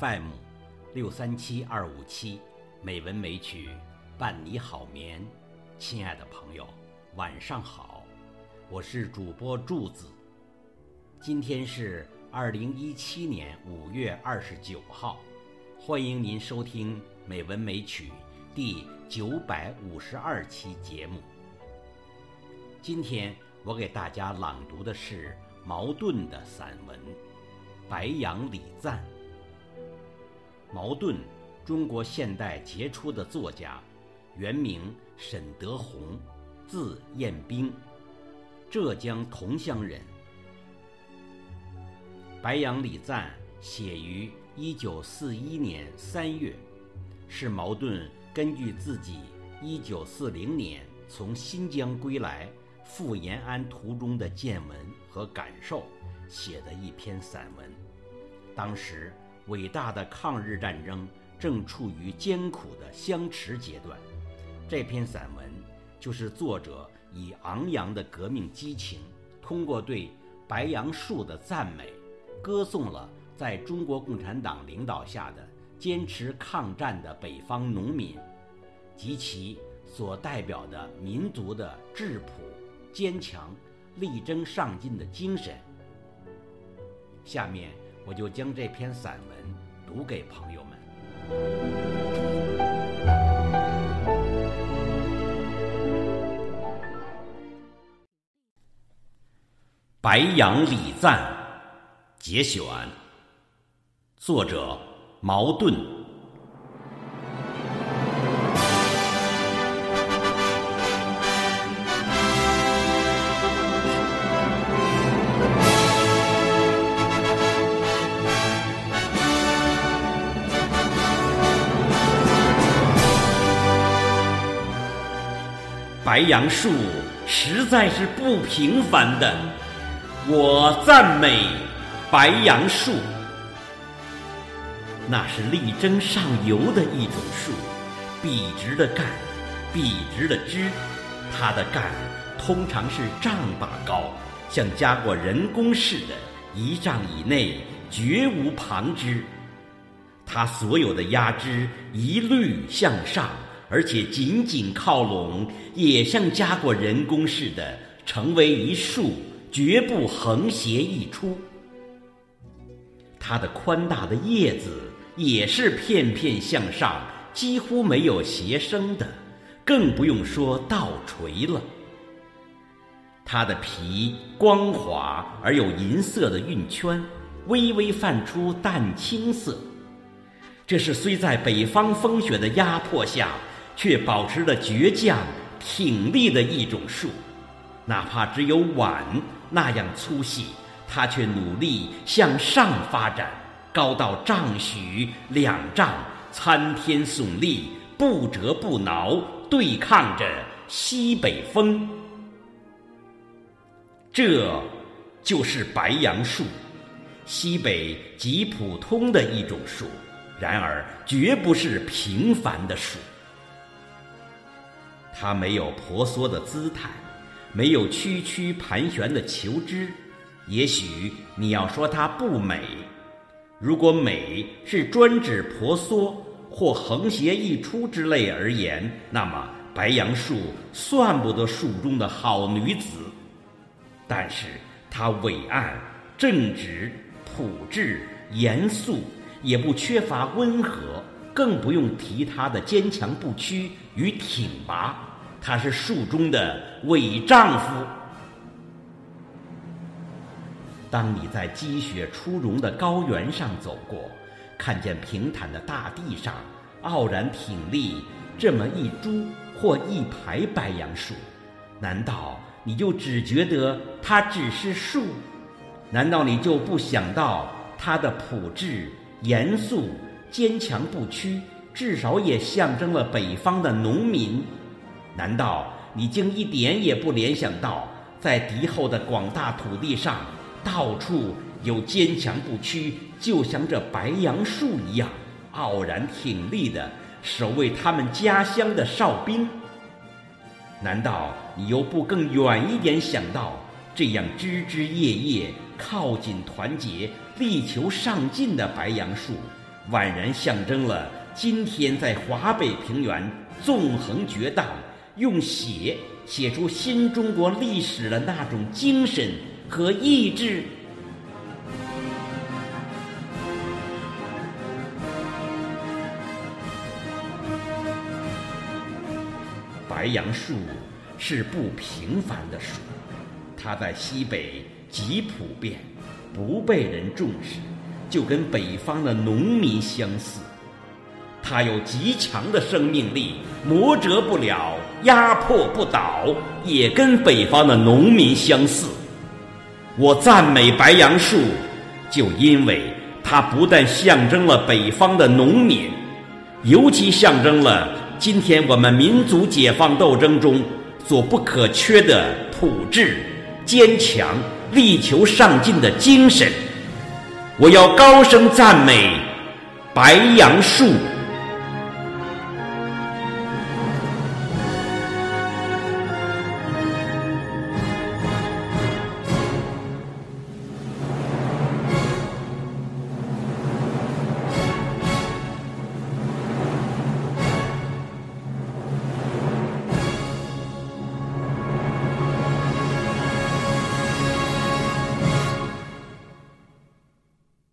FM 六三七二五七，美文美曲伴你好眠。亲爱的朋友，晚上好，我是主播柱子。今天是二零一七年五月二十九号，欢迎您收听《美文美曲》第九百五十二期节目。今天我给大家朗读的是茅盾的散文《白杨礼赞》。茅盾，中国现代杰出的作家，原名沈德宏，字彦兵，浙江桐乡人。《白杨礼赞》写于一九四一年三月，是茅盾根据自己一九四零年从新疆归来。赴延安途中的见闻和感受，写的一篇散文。当时，伟大的抗日战争正处于艰苦的相持阶段。这篇散文就是作者以昂扬的革命激情，通过对白杨树的赞美，歌颂了在中国共产党领导下的坚持抗战的北方农民及其所代表的民族的质朴。坚强、力争上进的精神。下面我就将这篇散文读给朋友们。《白杨礼赞》节选，作者茅盾。白杨树实在是不平凡的，我赞美白杨树。那是力争上游的一种树，笔直的干，笔直的枝，它的干通常是丈把高，像加过人工似的，一丈以内绝无旁枝。它所有的压枝一律向上。而且紧紧靠拢，也像加过人工似的，成为一束，绝不横斜溢出。它的宽大的叶子也是片片向上，几乎没有斜生的，更不用说倒垂了。它的皮光滑而有银色的晕圈，微微泛出淡青色。这是虽在北方风雪的压迫下。却保持着倔强挺立的一种树，哪怕只有碗那样粗细，它却努力向上发展，高到丈许两丈，参天耸立，不折不挠，对抗着西北风。这，就是白杨树，西北极普通的一种树，然而绝不是平凡的树。它没有婆娑的姿态，没有曲曲盘旋的求枝。也许你要说它不美，如果美是专指婆娑或横斜溢出之类而言，那么白杨树算不得树中的好女子。但是它伟岸、正直、朴质、严肃，也不缺乏温和。更不用提他的坚强不屈与挺拔，他是树中的伟丈夫。当你在积雪初融的高原上走过，看见平坦的大地上傲然挺立这么一株或一排白杨树，难道你就只觉得它只是树？难道你就不想到它的朴质、严肃？坚强不屈，至少也象征了北方的农民。难道你竟一点也不联想到，在敌后的广大土地上，到处有坚强不屈，就像这白杨树一样傲然挺立的守卫他们家乡的哨兵？难道你又不更远一点想到，这样枝枝叶叶靠紧团结、力求上进的白杨树？宛然象征了今天在华北平原纵横绝荡，用血写出新中国历史的那种精神和意志。白杨树是不平凡的树，它在西北极普遍，不被人重视，就跟北方的农民相似。它有极强的生命力，磨折不了，压迫不倒，也跟北方的农民相似。我赞美白杨树，就因为它不但象征了北方的农民，尤其象征了。今天我们民族解放斗争中所不可缺的朴质、坚强、力求上进的精神，我要高声赞美白杨树。